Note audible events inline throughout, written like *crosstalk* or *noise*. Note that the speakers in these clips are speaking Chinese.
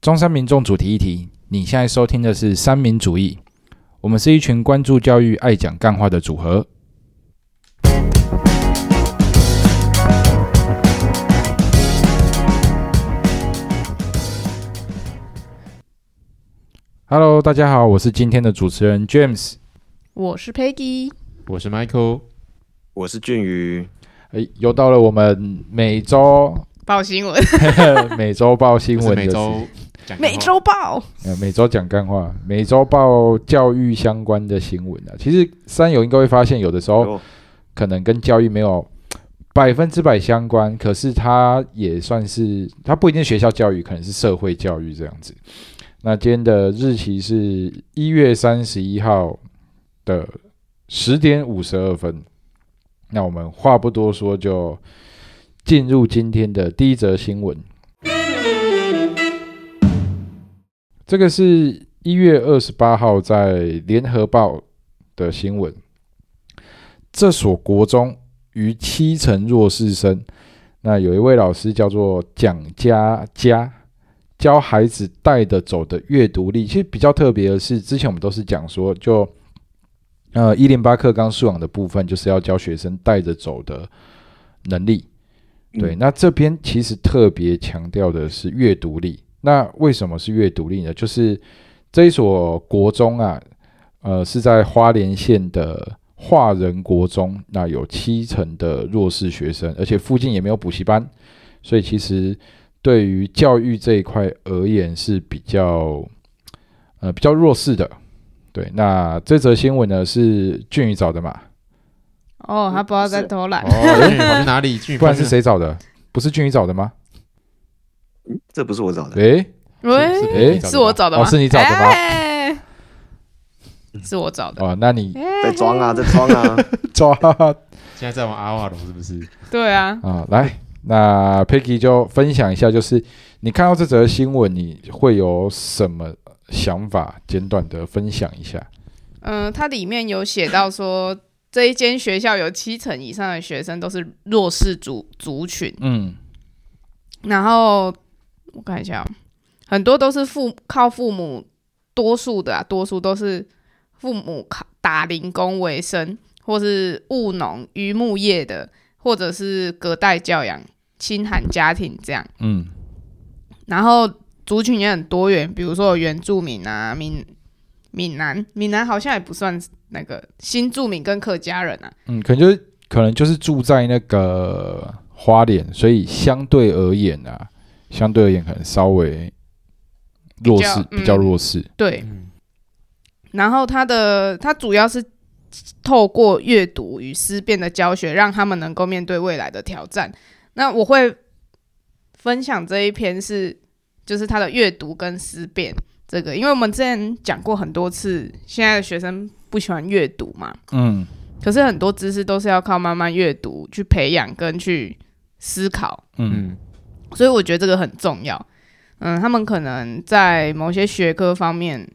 中山民众主题议题，你现在收听的是三民主义。我们是一群关注教育、爱讲干话的组合。Hello，大家好，我是今天的主持人 James。我是 Peggy，我是 Michael，我是俊宇。哎，又到了我们每周报新闻，*laughs* 每周报新闻每周讲每周报。呃，每周讲干话，每周报教育相关的新闻啊。其实三友应该会发现，有的时候哦可能跟教育没有百分之百相关，可是它也算是，它不一定学校教育，可能是社会教育这样子。那今天的日期是一月三十一号的十点五十二分。那我们话不多说，就进入今天的第一则新闻。这个是一月二十八号在联合报的新闻。这所国中逾七成弱势生，那有一位老师叫做蒋家佳，教孩子带得走的阅读力。其实比较特别的是，之前我们都是讲说，就呃一零八课纲素养的部分，就是要教学生带着走的能力。对，嗯那这边其实特别强调的是阅读力。那为什么是阅读力呢？就是这一所国中啊，呃，是在花莲县的华人国中，那有七成的弱势学生，而且附近也没有补习班，所以其实对于教育这一块而言是比较呃比较弱势的。对，那这则新闻呢是俊宇找的嘛？哦，他不知道在偷懒。哦，俊宇跑去哪里？俊宇不然是谁找的？不是俊宇找的吗？这不是我找的，诶、哪？喂，是诶是是我找的吗？哦是你找的吗哎是我找的。哦，那你在装啊，在装啊。*laughs* 抓现在在玩阿瓦隆是不是？对啊，啊，来，那 Peggy 就分享一下，就是你看到这则新闻，你会有什么想法？简短的分享一下。嗯，它里面有写到说，这一间学校有七成以上的学生都是弱势族族群，嗯然后我看一下哦，很多都是父靠父母，多数的啊，多数都是父母靠打零工为生，或是务农、渔牧业的，或者是隔代教养、亲寒家庭这样。嗯然后族群也很多元，比如说有原住民啊、闽闽南，闽南好像也不算那个新住民跟客家人啊。嗯，可能就是可能就是住在那个花莲，所以相对而言啊，相对而言可能稍微弱势，比较比较嗯弱势。对，嗯，然后他的他主要是透过阅读与思辨的教学，让他们能够面对未来的挑战。那我会分享这一篇是，就是他的阅读跟思辨这个，因为我们之前讲过很多次，现在的学生不喜欢阅读嘛，嗯。可是很多知识都是要靠慢慢阅读去培养跟去思考，嗯。嗯，所以我觉得这个很重要。嗯，他们可能在某些学科方面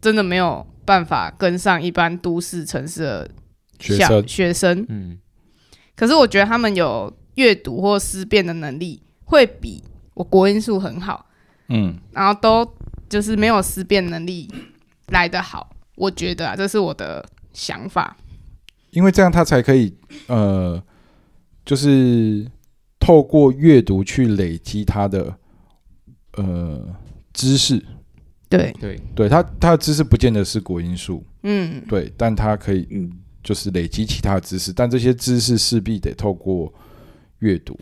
真的没有办法跟上一般都市城市的小学生学生，嗯，可是我觉得他们有阅读或思辨的能力，会比我国音数很好，嗯然后都就是没有思辨能力来得好。我觉得啊，这是我的想法。因为这样他才可以呃，就是透过阅读去累积他的呃知识。对，对，对他，他的知识不见得是国因素，嗯，对，但他可以嗯，就是累积其他的知识，但这些知识势必得透过阅读，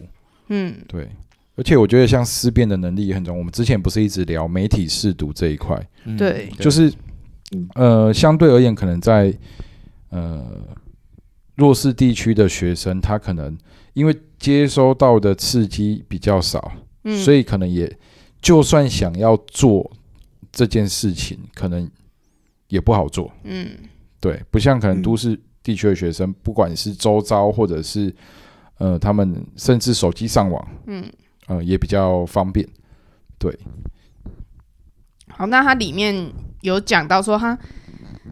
嗯，对。而且我觉得像思辨的能力也很重要。我们之前不是一直聊媒体试读这一块，嗯对。就是嗯呃，相对而言，可能在呃弱势地区的学生，他可能因为接收到的刺激比较少，嗯，所以可能也就算想要做这件事情，可能也不好做。嗯，对，不像可能嗯都市地区的学生，不管是周遭或者是呃，他们甚至手机上网，嗯，呃，也比较方便。对，好，那它里面有讲到说，它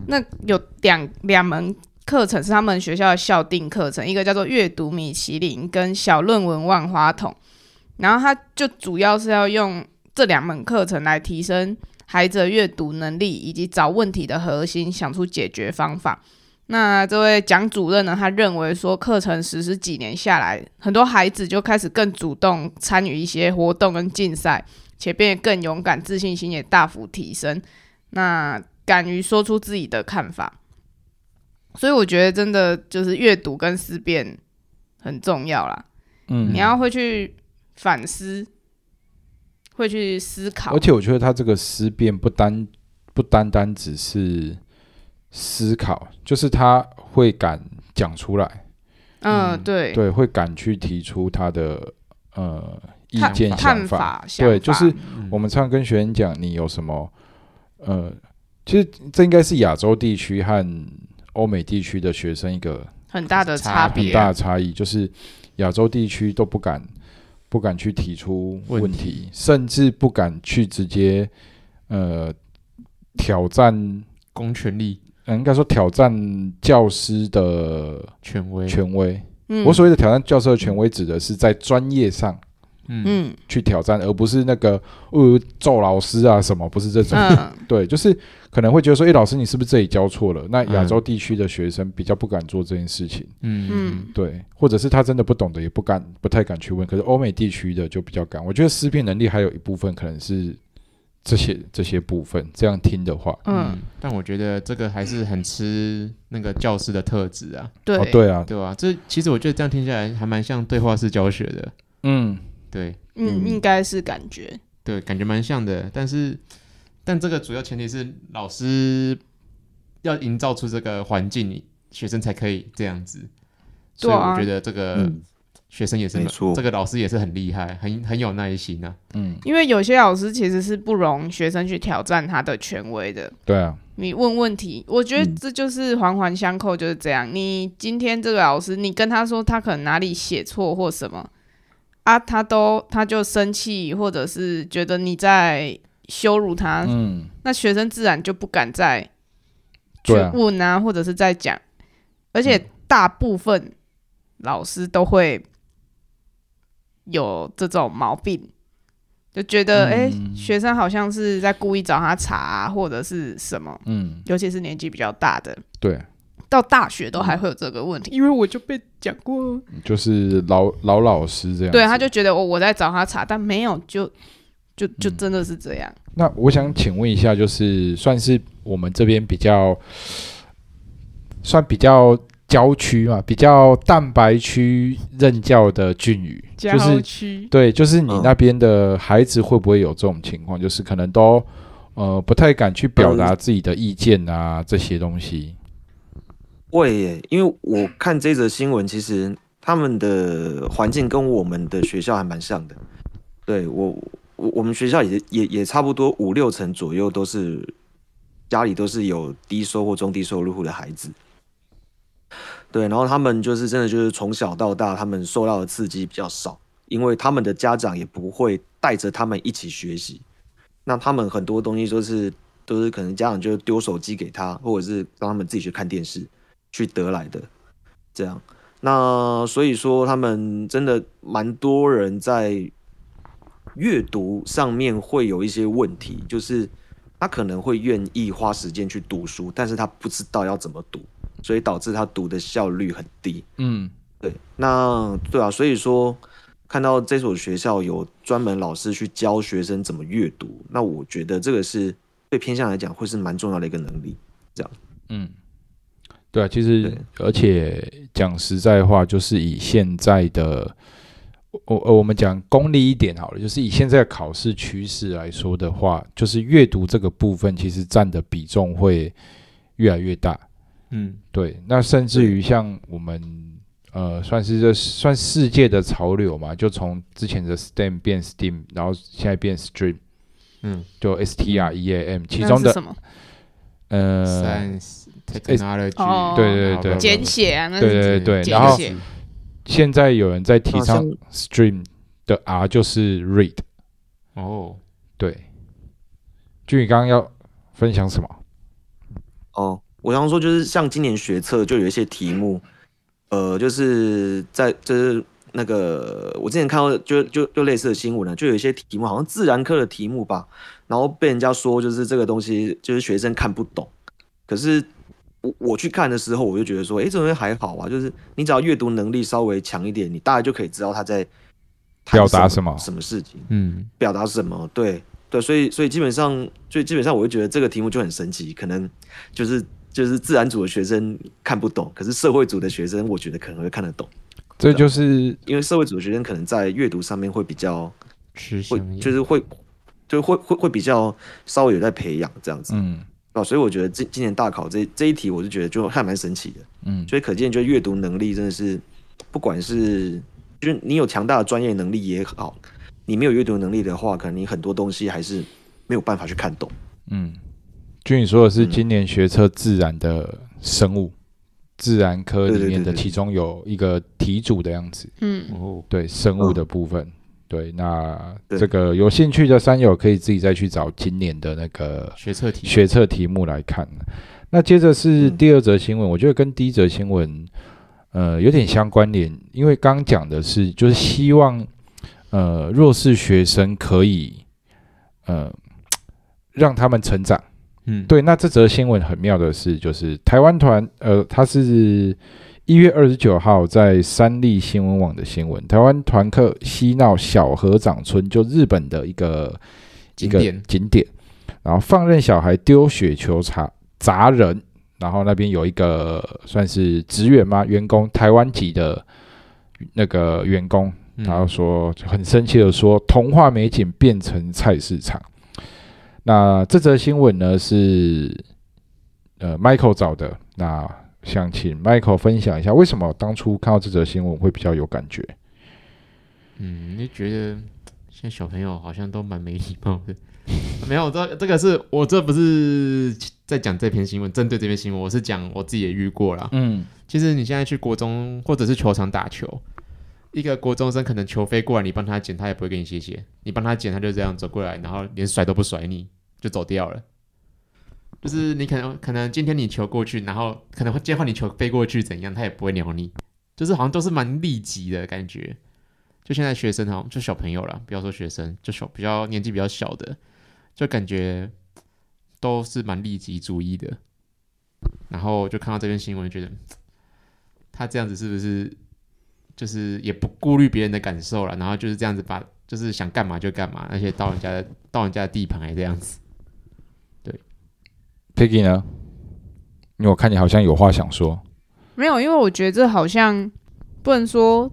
那有两两门课程是他们学校的校定课程，一个叫做阅读米其林跟小论文万花筒，然后他就主要是要用这两门课程来提升孩子的阅读能力，以及找问题的核心，想出解决方法。那这位蒋主任呢，他认为说，课程实施几年下来，很多孩子就开始更主动参与一些活动跟竞赛，且变得更勇敢，自信心也大幅提升。那敢于说出自己的看法，所以我觉得真的就是阅读跟思辨很重要啦。嗯。你要会去反思，会去思考。而，且我觉得他这个思辨不单不单单只是思考，就是他会敢讲出来，嗯，嗯对，对，会敢去提出他的呃意见、想看法。法，对，就是我们常常跟学员讲，你有什么呃，其实这应该是亚洲地区和欧美地区的学生一个很大的差别别，很大的差异，就是亚洲地区都不敢不敢去提出问问题，甚至不敢去直接呃挑战，公权力。呃应该说挑战教师的权威，权威。嗯。我所谓的挑战教师的权威，指的是在专业上嗯嗯去挑战，而不是那个呃揍老师啊什么，不是这种。嗯 *laughs* 对，就是可能会觉得说，诶，老师你是不是这里教错了？那亚嗯洲地区的学生比较不敢做这件事情。嗯嗯对，或者是他真的不懂的，也不敢、不太敢去问。可是欧美地区的就比较敢。我觉得思辨能力还有一部分可能是这些这些部分。这样听的话，嗯，，但我觉得这个还是很吃那个教师的特质啊，对哦，对啊，对啊、这其实我觉得这样听下来还蛮像对话式教学的，嗯，对嗯，嗯应该是感觉，对，感觉蛮像的。但是，但这个主要前提是老师要营造出这个环境，你学生才可以这样子。所以我觉得这个嗯学生也是蛮没错这个老师也是很厉害，很很有耐心啊。嗯，因为有些老师其实是不容学生去挑战他的权威的。对啊，你问问题，我觉得嗯这就是环环相扣，就是这样。你今天这个老师，你跟他说他可能哪里写错或什么啊，他都他就生气，或者是觉得你在羞辱他，嗯，那学生自然就不敢再去问啊，或者是在讲。而且大部分老师都会有这种毛病，就觉得哎、诶嗯。学生好像是在故意找他茬、啊，或者是什么。嗯，尤其是年纪比较大的，对，到大学都还会有这个问题，因为我就被讲过，就是老老老师这样。对，他就觉得我我在找他查，但没有，就就就嗯真的是这样，那我想请问一下，就是算是我们这边比较算比较郊区嘛，比较蛋白区任教的俊宇，就是，对，就是你嗯那边的孩子会不会有这种情况？就是可能都呃不太敢去表达自己的意见啊，这些东西。会耶，因为我看这则新闻，其实他们的环境跟我们的学校还蛮像的。对我，我我们学校也也也差不多五六成左右都是家里都是有低收或中低收入户的孩子。对，然后他们就是真的就是从小到大，他们受到的刺激比较少，因为他们的家长也不会带着他们一起学习。那他们很多东西都是都是可能家长就丢手机给他，或者是让他们自己去看电视。去得来的，这样。那所以说，他们真的蛮多人在阅读上面会有一些问题，就是他可能会愿意花时间去读书，但是他不知道要怎么读，所以导致他读的效率很低。嗯对，那对啊，所以说看到这所学校有专门老师去教学生怎么阅读，那我觉得这个是对偏向来讲会是蛮重要的一个能力。这样嗯，对啊，其实而且讲实在话，就是以现在的我我我们讲功利一点好了，就是以现在的考试趋势来说的话，就是阅读这个部分其实占的比重会越来越大。嗯。对，那甚至于像我们呃，算是这算世界的潮流嘛，就从之前的 STEM 变 STEAM，然后现在变 STREAM，嗯。就 S T R E A M，其中的什么？呃，，science technology，哦对对对简写啊？那对对对，简然后写现在有人在提倡 STREAM 的 R 就是 Read，哦，对。就你刚刚要分享什么？哦，我想说就是像今年学测就有一些题目，呃，就是在就是那个我之前看到就就就类似的新闻呢，就有一些题目好像自然科的题目吧，然后被人家说就是这个东西就是学生看不懂，可是我我去看的时候，我就觉得说，诶，这东西还好啊，就是你只要阅读能力稍微强一点，你大概就可以知道他在表达什么什什么事情，嗯，表达什么，对对，所以所以基本上，所以基本上我就觉得这个题目就很神奇，可能就是就是自然组的学生看不懂，可是社会组的学生我觉得可能会看得懂，这就是因为社会组的学生可能在阅读上面会比较会就是会就会会会比较稍微有在培养这样子嗯啊，所以我觉得今今年大考这这一题，我就觉得就还蛮神奇的，嗯所以可见就阅读能力真的是，不管是就是你有强大的专业能力也好，你没有阅读能力的话，可能你很多东西还是没有办法去看懂。嗯，据你说的是嗯今年学测自然的生物，自然科里面的其中有一个题组的样子，嗯，哦，对生物嗯的部分。对，那对这个有兴趣的山友可以自己再去找今年的那个学测题，学测题目来看。那接着是嗯第二则新闻，我觉得跟第一则新闻呃有点相关联，因为刚刚讲的是就是希望呃弱势学生可以呃让他们成长。嗯，对，那这则新闻很妙的是，就是台湾团，呃，他是一月二十九号在三立新闻网的新闻，台湾团客嬉闹小河长村，就日本的一个一个景点景点，然后放任小孩丢雪球砸砸人，然后那边有一个算是职员吗？员工，台湾籍的那个员工，嗯然后说很生气的说，童话美景变成菜市场。那这则新闻呢是呃 Michael 找的，那想请 Michael 分享一下，为什么当初看到这则新闻会比较有感觉？嗯，你觉得现在小朋友好像都蛮没礼貌的。*laughs* 没有，这这个是我这不是在讲这篇新闻，针对这篇新闻，我是讲我自己也遇过了。嗯其实你现在去国中或者是球场打球，一个国中生可能球飞过来，你帮他捡，他也不会给你谢谢。你帮他捡，他就这样走过来，然后连甩都不甩你，就走掉了。就是你可能可能今天你球过去，然后可能会接换你球飞过去怎样，他也不会鸟你，就是好像都是蛮利己的感觉。就现在学生好像就小朋友啦，不要说学生，就小比较年纪比较小的，就感觉都是蛮利己主义的。然后就看到这篇新闻，觉得他这样子是不是就是也不顾虑别人的感受了，然后就是这样子把就是想干嘛就干嘛，而且到人家的到人家的地盘还这样子。，Piggy 呢？因为我看你好像有话想说。没有，因为我觉得这好像不能说，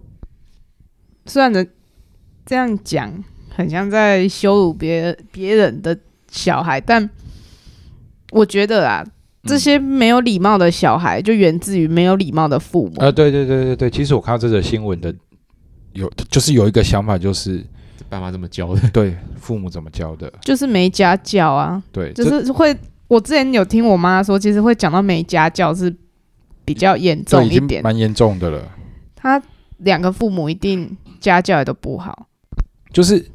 虽然的这样讲，很像在羞辱别别人的小孩，但我觉得啊，这些没有礼貌的小孩，就源自于没有礼貌的父母。呃，对对对对对，其实我看到这则新闻的有就是有一个想法，就是爸妈怎么教的，对父母怎么教的，就是没家教啊，对，就是会。我之前有听我妈说，其实会讲到没家教是比较严这已经重一点。蛮严重的了。他两个父母一定家教也都不好，就是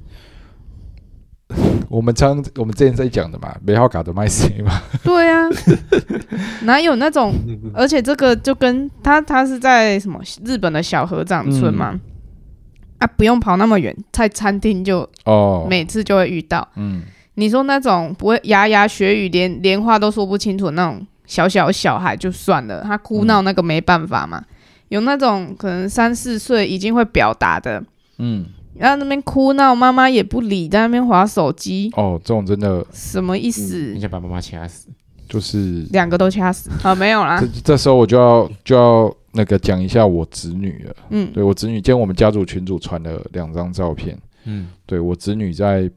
我们常我们之前在讲的嘛，美好卡的卖谁嘛，对啊，*laughs* 哪有那种？而且这个就跟他他是在什么日本的小河长村嘛，啊，不用跑那么远，在餐厅就哦，每次就会遇到。嗯你说那种不会牙牙学语，连连话都说不清楚的那种小小小孩就算了，他哭闹那个没办法嘛。有那种可能三四岁已经会表达的，嗯，然后那边哭闹，妈妈也不理，在那边划手机，哦，这种真的什么意思你？想把妈妈掐死？就是两个都掐死啊？没有啦这，这时候我就要就要那个讲一下我侄女了。嗯，对我侄女，今天我们家族群主传了两张照片，嗯，对我侄女在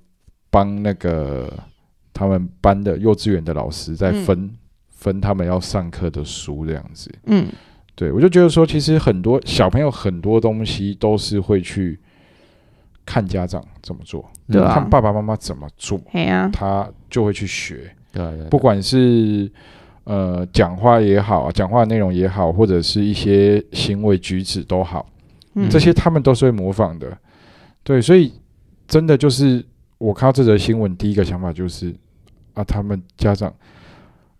帮那个他们班的幼稚园的老师在分、分他们要上课的书这样子。嗯，对我就觉得说，其实很多小朋友很多东西都是会去看家长怎么做，对啊看爸爸妈妈怎么做，他就会去学。对不管是呃讲话也好，讲话内容也好，或者是一些行为举止都好，嗯这些他们都是会模仿的。对，所以真的就是我看到这则新闻，第一个想法就是啊，他们家长，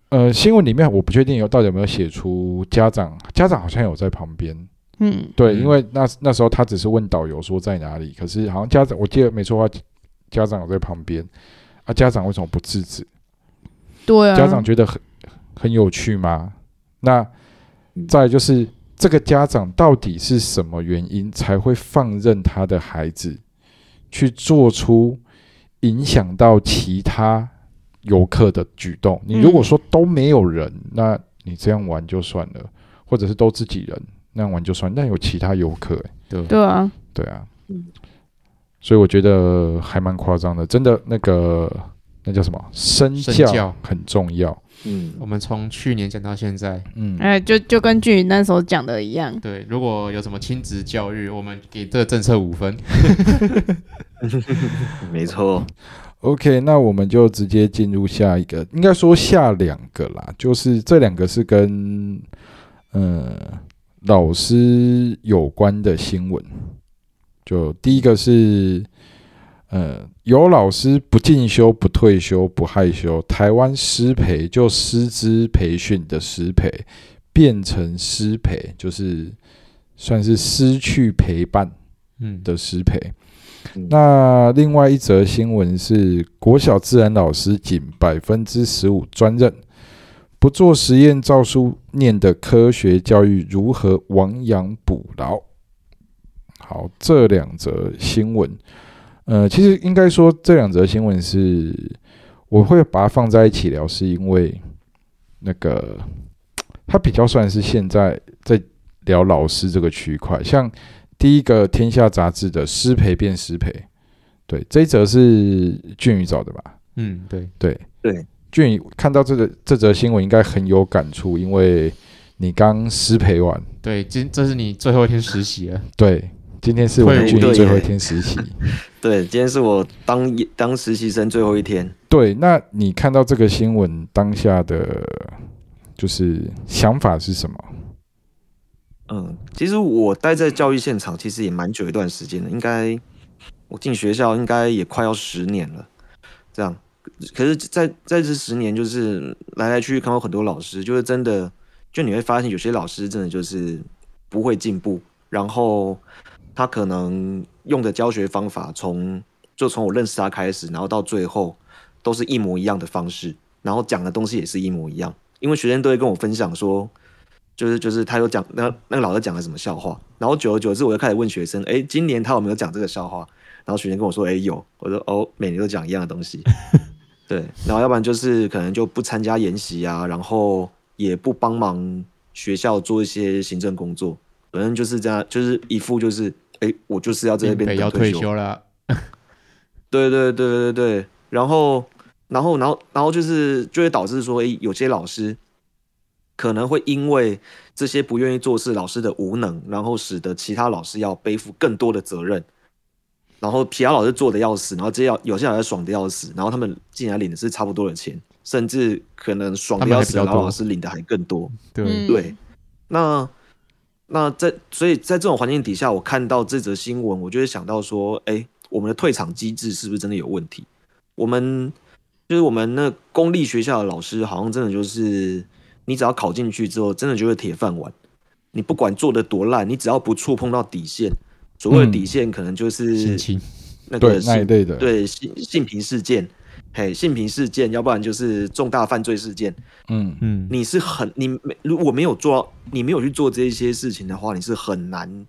呃，新闻里面我不确定有到底有没有写出家长，家长好像有在旁边，嗯，对，嗯。因为那那时候他只是问导游说在哪里，可是好像家长我记得没错话，家长有在旁边。啊，家长为什么不制止？对啊，家长觉得很很有趣吗？那嗯。再就是这个家长到底是什么原因才会放任他的孩子去做出影响到其他游客的举动？你如果嗯说都没有人，那你这样玩就算了，或者是都自己人那样玩就算，那有其他游客、欸，对。对啊，对啊。嗯，所以我觉得还蛮夸张的，真的那个那叫什么？身教。身教很重要。嗯，我们从去年讲到现在，嗯，哎，就就跟剧那时候讲的一样，对，如果有什么亲子教育，我们给这个政策五分。*laughs* 没错，OK，那我们就直接进入下一个，应该说下两个啦，就是这两个是跟呃老师有关的新闻。就第一个是呃有老师不进修、不退休、不害羞，台湾师培就师资培训的师培变成师培，就是算是失去陪伴嗯，的师培。嗯那另外一则新闻是，国小自然老师仅百分之十五专任，不做实验照书念的科学教育如何亡羊补牢？好，这两则新闻，呃，其实应该说这两则新闻是我会把它放在一起聊，是因为那个它比较算是现在在聊老师这个区块，像第一个《天下》杂志的师培变师培，对，这一则是俊宇找的吧？嗯，对，对。对，俊宇看到这个这则新闻应该很有感触，因为你刚师培完，对，今这是你最后一天实习了，对，今天是我们退伍对俊宇最后一天实习，*laughs* 对，今天是我当当实习生最后一天。对，那你看到这个新闻当下的就是想法是什么？嗯，其实我待在教育现场其实也蛮久一段时间了，应该我进学校应该也快要十年了，这样。可是在，在这十年，就是来来去去看到很多老师，就是真的，就你会发现有些老师真的就是不会进步，然后他可能用的教学方法从就从我认识他开始，然后到最后都是一模一样的方式，然后讲的东西也是一模一样，因为学生都会跟我分享说。就是就是他有讲那那个老师讲了什么笑话，然后久而久之我就开始问学生，哎，今年他有没有讲这个笑话？然后学生跟我说，哎有，我说哦，每年都讲一样的东西，*laughs* 对，然后要不然就是可能就不参加研习啊，然后也不帮忙学校做一些行政工作，反正就是这样，就是一副就是，哎，我就是要在这边要退休。了，*laughs* 对对对对对。对，然后然后然后然后就是就会导致说，哎，有些老师可能会因为这些不愿意做事老师的无能，然后使得其他老师要背负更多的责任，然后其他老师做的要死，然后这要有些老师爽的要死，然后他们竟然领的是差不多的钱，甚至可能爽的要死，然后老师领的还更多。对，嗯。对，那那在所以在这种环境底下，我看到这则新闻，我就会想到说，哎，我们的退场机制是不是真的有问题？我们就是我们那公立学校的老师，好像真的就是你只要考进去之后，真的就是铁饭碗。你不管做的多烂，你只要不触碰到底线，所谓的嗯底线可能就是性侵，那个性那一类的，对性性平事件，嘿，性平事件，要不然就是重大犯罪事件。嗯，嗯，你是很你没如果没有做，你没有去做这些事情的话，你是很难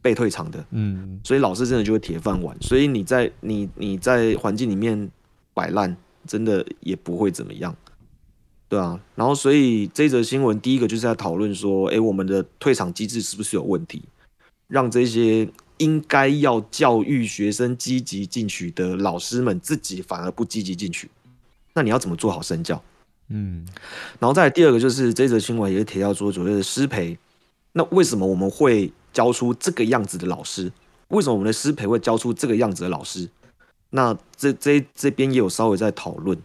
被退场的。嗯，所以老师真的就会铁饭碗，所以你在你你在环境里面摆烂，真的也不会怎么样，对啊。然后所以这则新闻第一个就是在讨论说，诶，我们的退场机制是不是有问题，让这些应该要教育学生积极进取的老师们自己反而不积极进取，那你要怎么做好身教？嗯，然后再来第二个就是这则新闻也提到说所谓的师培，那为什么我们会教出这个样子的老师？为什么我们的师培会教出这个样子的老师？那这这这边也有稍微在讨论，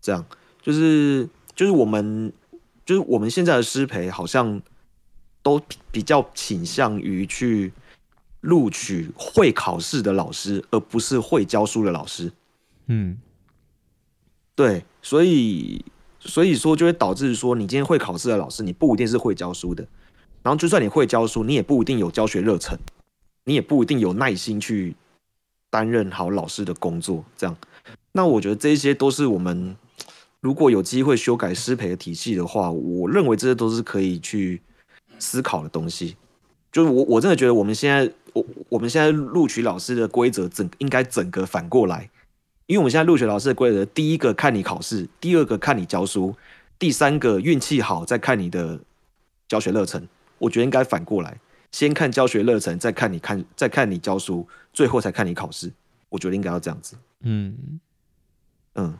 这样就是就是我们就是我们现在的师培好像都比比较倾向于去录取会考试的老师，而不是会教书的老师。嗯，对，所以所以说就会导致说，你今天会考试的老师，你不一定是会教书的，然后就算你会教书，你也不一定有教学热忱，你也不一定有耐心去担任好老师的工作。这样，那我觉得这些都是我们如果有机会修改师培的体系的话，我认为这些都是可以去思考的东西。就是我我真的觉得我们现在我我们现在录取老师的规则整应该整个反过来，因为我们现在录取老师的规则，第一个看你考试，第二个看你教书，第三个运气好再看你的教学热忱。我觉得应该反过来，先看教学热忱，再看你看再看你教书，最后才看你考试。我觉得应该要这样子。嗯，嗯，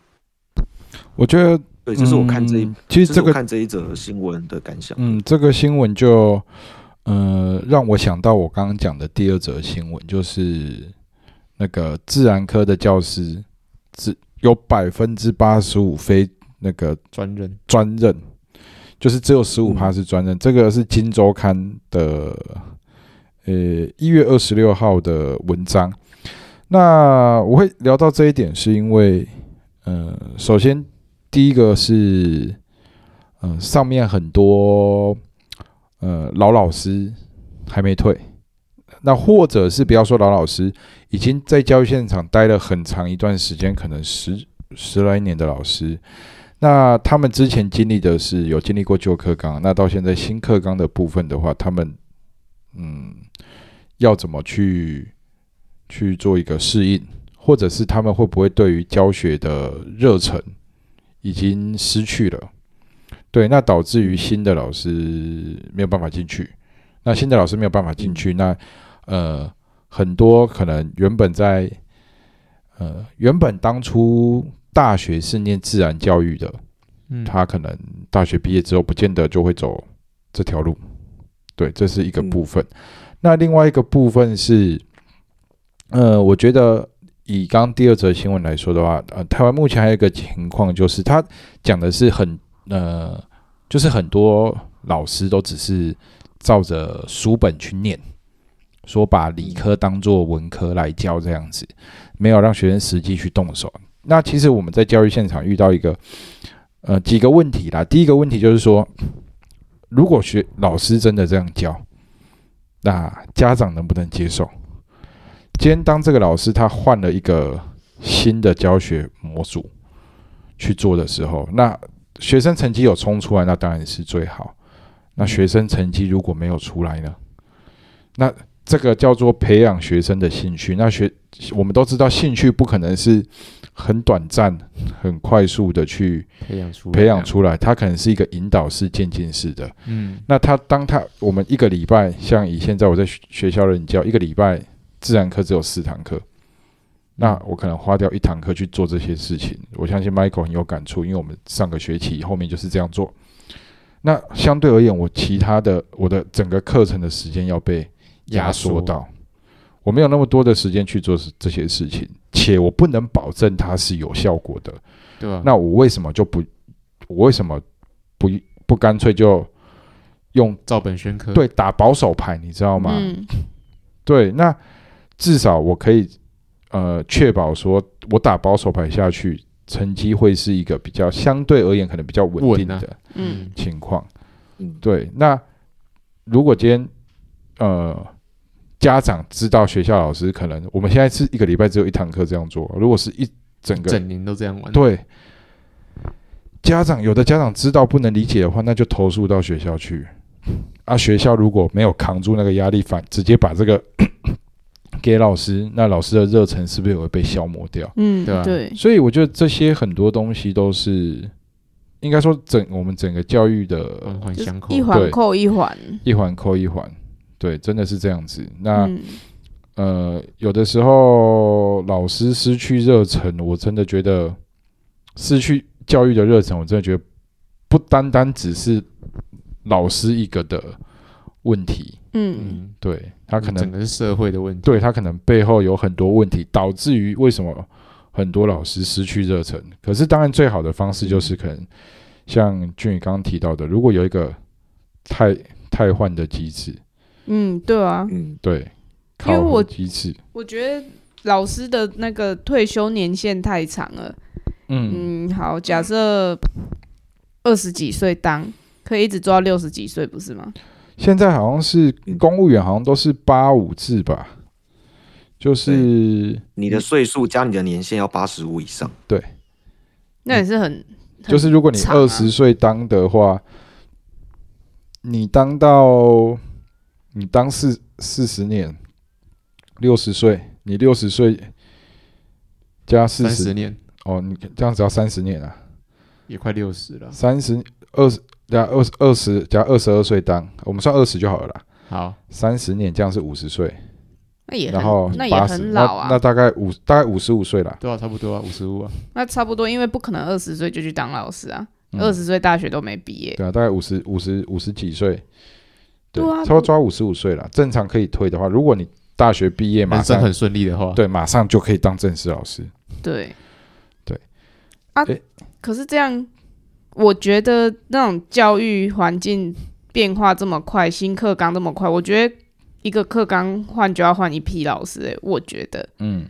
我觉得，对，这是我看这一，嗯其实这个看这一则新闻的感想。嗯，这个新闻就呃让我想到我刚刚讲的第二则新闻，就是那个自然科的教师只有百分之八十五非那个专任，专任，就是只有十五嗯趴是专任。这个是《金周刊》的呃一月二十六号的文章。那我会聊到这一点，是因为呃，首先第一个是呃上面很多呃老老师还没退。那或者是不要说老老师，已经在教育现场待了很长一段时间，可能十十来年的老师，那他们之前经历的是有经历过旧课纲，那到现在新课纲的部分的话，他们嗯要怎么去去做一个适应，或者是他们会不会对于教学的热忱已经失去了？对，那导致于新的老师没有办法进去，那新的老师没有办法进去，那呃很多可能原本在呃原本当初大学是念自然教育的，嗯，他可能大学毕业之后不见得就会走这条路。对，这是一个嗯部分。那另外一个部分是，呃，我觉得以刚刚第二则新闻来说的话，呃，台湾目前还有一个情况，就是他讲的是很呃，就是很多老师都只是照着书本去念，说把理科当做文科来教这样子，没有让学生实际去动手。那其实我们在教育现场遇到一个呃几个问题啦。第一个问题就是说，如果学老师真的这样教，那家长能不能接受？今天当这个老师他换了一个新的教学模组去做的时候，那学生成绩有冲出来，那当然是最好。那学生成绩如果没有出来呢？那这个叫做培养学生的兴趣。那学我们都知道，兴趣不可能是很短暂、很快速的去培养出培养，出来，它可能是一个引导式、渐进式的。嗯，那他当他我们一个礼拜，像以现在我在学学校任教，一个礼拜自然课只有四堂课，那我可能花掉一堂课去做这些事情。我相信 Michael 很有感触，因为我们上个学期后面就是这样做。那相对而言，我其他的我的整个课程的时间要被压缩到，我没有那么多的时间去做这些事情，且我不能保证它是有效果的。对吧？那我为什么就不？我为什么不不干脆就用照本宣科，对打保守牌？你知道吗？嗯对，那至少我可以呃确保说，我打保守牌下去，成绩会是一个比较相对而言可能比较稳定的嗯情况。嗯，对，那如果今天呃家长知道学校老师可能我们现在是一个礼拜只有一堂课这样做，如果是一整个整年都这样玩，对，家长有的家长知道不能理解的话，那就投诉到学校去。啊，学校如果没有扛住那个压力，反直接把这个给老师，那老师的热忱是不是也会被消磨掉？嗯，对啊对，所以我觉得这些很多东西都是应该说整我们整个教育的环环相扣，一环扣一环。一环扣一环，对，真的是这样子。那、嗯呃，有的时候老师失去热忱，我真的觉得失去教育的热忱，我真的觉得不单单只是老师一个的问题，嗯嗯，对他可能整个是社会的问题，对他可能背后有很多问题，导致于为什么很多老师失去热忱。可是当然最好的方式就是可能像俊宇刚刚提到的，如果有一个太太换的机制，嗯，对啊，嗯，对，因为我机制，我觉得老师的那个退休年限太长了。嗯嗯，好，假设二十几岁当，可以一直做到六十几岁，不是吗？现在好像是公务员好像都是八五制吧，就是你的岁数加你的年限要八十五以上。对那也是很，很就是如果你二十岁当的话，你当到你当四四十年，六十岁，你六十岁加四十年哦，你这样子要三十年啊，也快六十了。三十二十加二十二十加二十二岁当，我们算二十就好了啦。好，三十年这样是五十岁，那也然后很那也很老啊那大概五大概五十五岁啦。对啊，差不多啊，五十五啊。那差不多，因为不可能二十岁就去当老师啊，嗯二十岁大学都没毕业。对啊，大概五十五十五十几岁，对啊差不多抓五十五岁了。正常可以推的话，如果你大学毕业马上人生很顺利的话，对，马上就可以当正式老师。对，对啊诶，可是这样，我觉得那种教育环境变化这么快，新课纲这么快，我觉得一个课纲换就要换一批老师、欸，我觉得，嗯，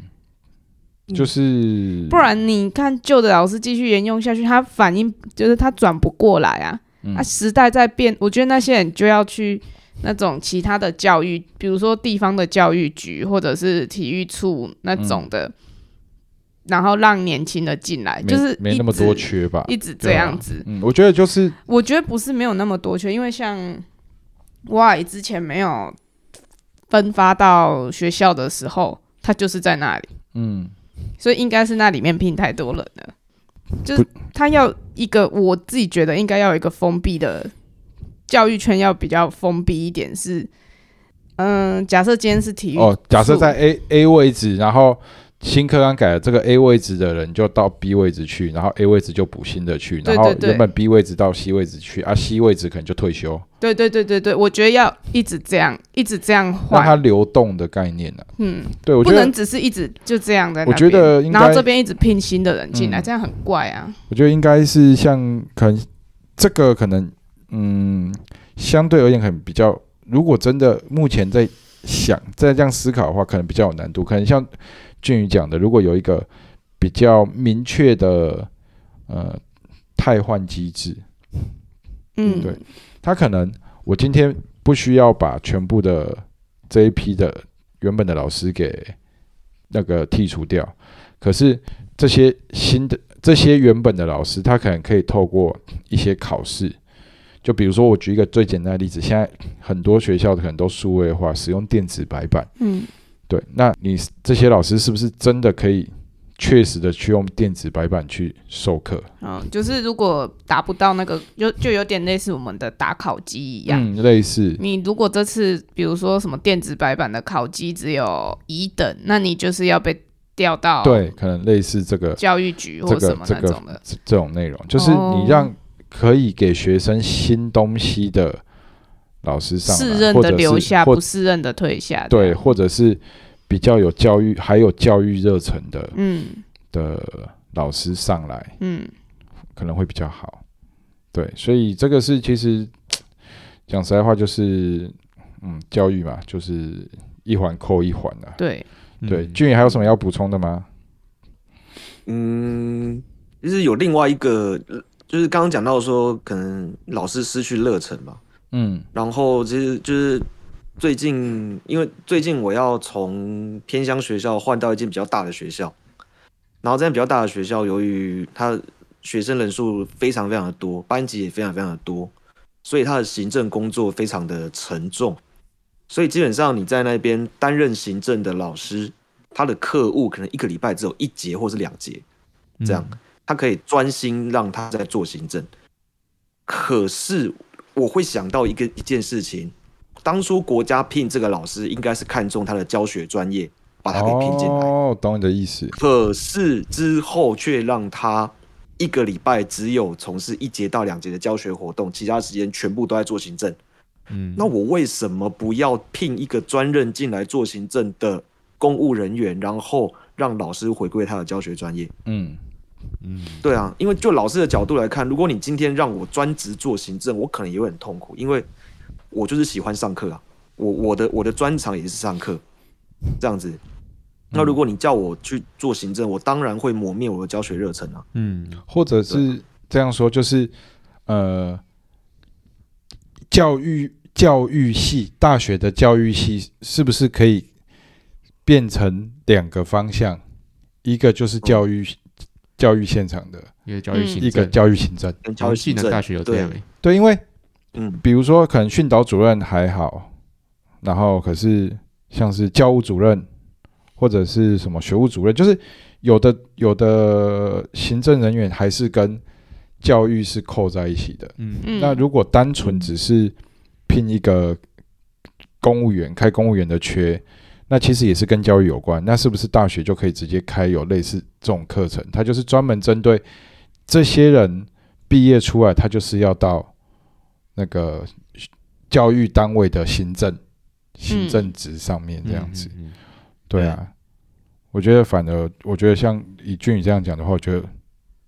就是不然你看旧的老师继续沿用下去，他反应就是他转不过来啊，嗯。啊，时代在变，我觉得那些人就要去。那种其他的教育，比如说地方的教育局或者是体育处那种的，然后让年轻的进来，就是一没那么多缺吧。一直这样子。嗯，我觉得就是我觉得不是没有那么多缺，因为像我阿姨之前没有分发到学校的时候，他就是在那里，嗯，所以应该是那里面聘太多人了。就是他要一个，我自己觉得应该要有一个封闭的教育圈，要比较封闭一点。是，嗯，假设今天是体育哦，假设在 A A 位置，然后新科纲改了，这个 A 位置的人就到 B 位置去，然后 A 位置就补新的去，然后原本 B 位置到 C 位置去，啊 C 位置可能就退休，对对对对对，我觉得要一直这样，一直这样让它，流动的概念呢、嗯，对，我觉得不能只是一直就这样在那我觉得应该然后这边一直聘新的人进来，嗯。这样很怪啊。我觉得应该是像可能这个可能嗯，相对而言可能比较，如果真的目前在想在这样思考的话，可能比较有难度。可能像俊宇讲的，如果有一个比较明确的呃汰换机制，嗯，对他可能我今天不需要把全部的这一批的原本的老师给那个剔除掉，可是这些新的这些原本的老师，他可能可以透过一些考试，就比如说我举一个最简单的例子，现在很多学校可能都数位化，使用电子白板，嗯，对，那你这些老师是不是真的可以确实的去用电子白板去授课？嗯，就是如果达不到那个，就就有点类似我们的打考机一样。嗯，类似，你如果这次比如说什么电子白板的考机只有乙等，那你就是要被调到对，可能类似这个教育局这或什么个这种的。这这种内容，就是哦你让可以给学生新东西的老师上来，适任的或者留下，不适任的退下。对，，或者是比较有教育还有教育热忱的嗯的老师上来，嗯，可能会比较好。对，所以这个是其实讲实在话，就是嗯，教育嘛，就是一环扣一环啊。对，对，嗯俊宇还有什么要补充的吗？嗯，就是有另外一个，呃就是刚刚讲到说，可能老师失去热忱嘛。嗯。然后其实就是最近，因为最近我要从偏乡学校换到一间比较大的学校，然后这间比较大的学校，由于它学生人数非常非常的多，班级也非常非常的多，所以它的行政工作非常的沉重，所以基本上你在那边担任行政的老师，他的课务可能一个礼拜只有一节或是两节，这样，他可以专心让他在做行政。可是我会想到一个一件事情，当初国家聘这个老师，应该是看中他的教学专业，把他给聘进来。哦，懂你的意思。可是之后却让他一个礼拜只有从事一节到两节的教学活动，其他时间全部都在做行政。嗯，那我为什么不要聘一个专任进来做行政的公务人员，然后让老师回归他的教学专业？嗯嗯对啊，因为就老师的角度来看，如果你今天让我专职做行政，我可能也会很痛苦，因为我就是喜欢上课啊，我我的我的专长也是上课，这样子。那如果你叫我去做行政，我当然会磨灭我的教学热忱啊。嗯或者是这样说，就是呃，教育教育系大学的教育系是不是可以变成两个方向？一个就是教育、教育现场的，一个教育嗯。行一个政，教育行政。跟教教育技能大学有这样对欸对，因为嗯。比如说可能训导主任还好，然后可是像是教务主任或者是什么学务主任，就是有的有的行政人员还是跟教育是扣在一起的。嗯。嗯。那如果单纯只是聘一个公务员开公务员的缺，那其实也是跟教育有关。那是不是大学就可以直接开有类似这种课程？它就是专门针对这些人毕业出来，他就是要到那个教育单位的行政行政职上面这样子。嗯，嗯对啊，我觉得反而我觉得像以俊宇这样讲的话，我觉得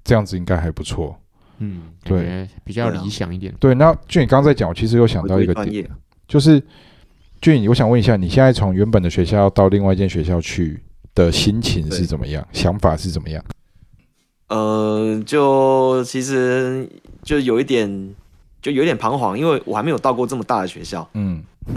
这样子应该还不错。嗯，对比较理想一点。对，那俊宇刚刚在讲，我其实又想到一个点，就是俊，我想问一下，你现在从原本的学校到另外一间学校去的心情是怎么样？想法是怎么样？呃，就其实就有一点，就有一点彷徨，因为我还没有到过这么大的学校。嗯，*laughs*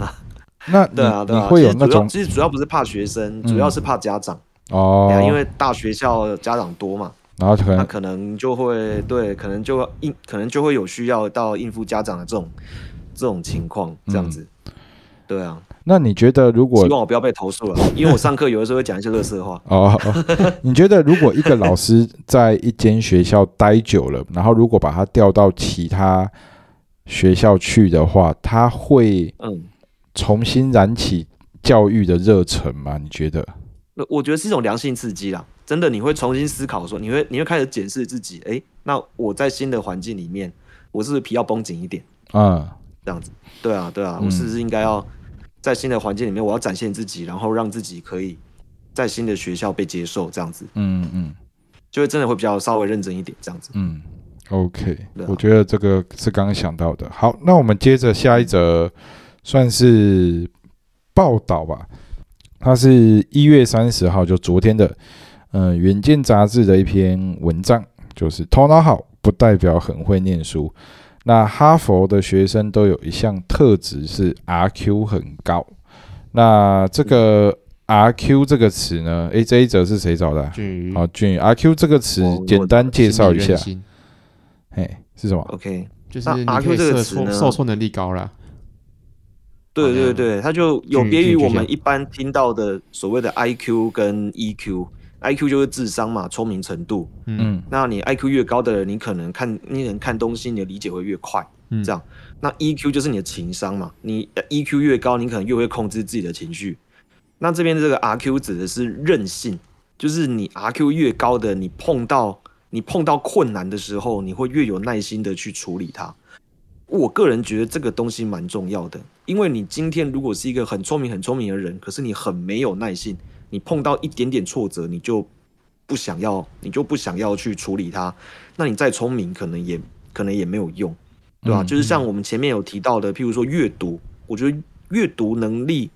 那你对啊，对啊，会有那种其实主要不是怕学生，嗯主要是怕家长。哦啊，，因为大学校家长多嘛，然后可能那可能就会对，可能就应可能就会有需要到应付家长的这种这种情况，这样子。对啊，那你觉得如果希望我不要被投诉了，因为我上课有的时候会讲一些乐色话。*laughs* 哦，哦你觉得如果一个老师在一间学校待久了，然后如果把他调到其他学校去的话，他会嗯，重新燃起教育的热忱吗？你觉得？那我觉得是一种良性刺激啦。真的，你会重新思考说，你会你会开始检视自己，哎，那我在新的环境里面，我是不是皮要绷紧一点？嗯这样子。对啊，对啊，嗯我是不是应该要在新的环境里面，我要展现自己，然后让自己可以在新的学校被接受，这样子嗯嗯就会真的会比较稍微认真一点，这样子。嗯，OK，啊我觉得这个是刚刚想到的。好，那我们接着下一则，算是报道吧。它是一月三十号，就昨天的，嗯、呃，《远见》杂志的一篇文章，就是头脑好不代表很会念书。那哈佛的学生都有一项特质是 RQ 很高。那这个 RQ 这个词呢？诶，这一则是谁找的啊、至于好，俊宇，RQ 这个词简单介绍一下嘿，是什么？OK，就是 RQ 可以受挫这个词呢受挫能力高啦。对对对，它就有别于我们一般听到的所谓的 IQ 跟 EQ。IQ 就是智商嘛，聪明程度。嗯嗯那你 IQ 越高的人，你可能看你能看东西，你的理解会越快。嗯这样，那 EQ 就是你的情商嘛，你 EQ 越高，你可能越会控制自己的情绪。那这边这个 RQ 指的是韧性，就是你 RQ 越高的，你碰到你碰到困难的时候，你会越有耐心的去处理它。我个人觉得这个东西蛮重要的，因为你今天如果是一个很聪明很聪明的人，可是你很没有耐性，你碰到一点点挫折，你就不想要，你就不想要去处理它，那你再聪明，可能也可能也没有用。对吧、嗯就是像我们前面有提到的，譬如说阅读，我觉得阅读能力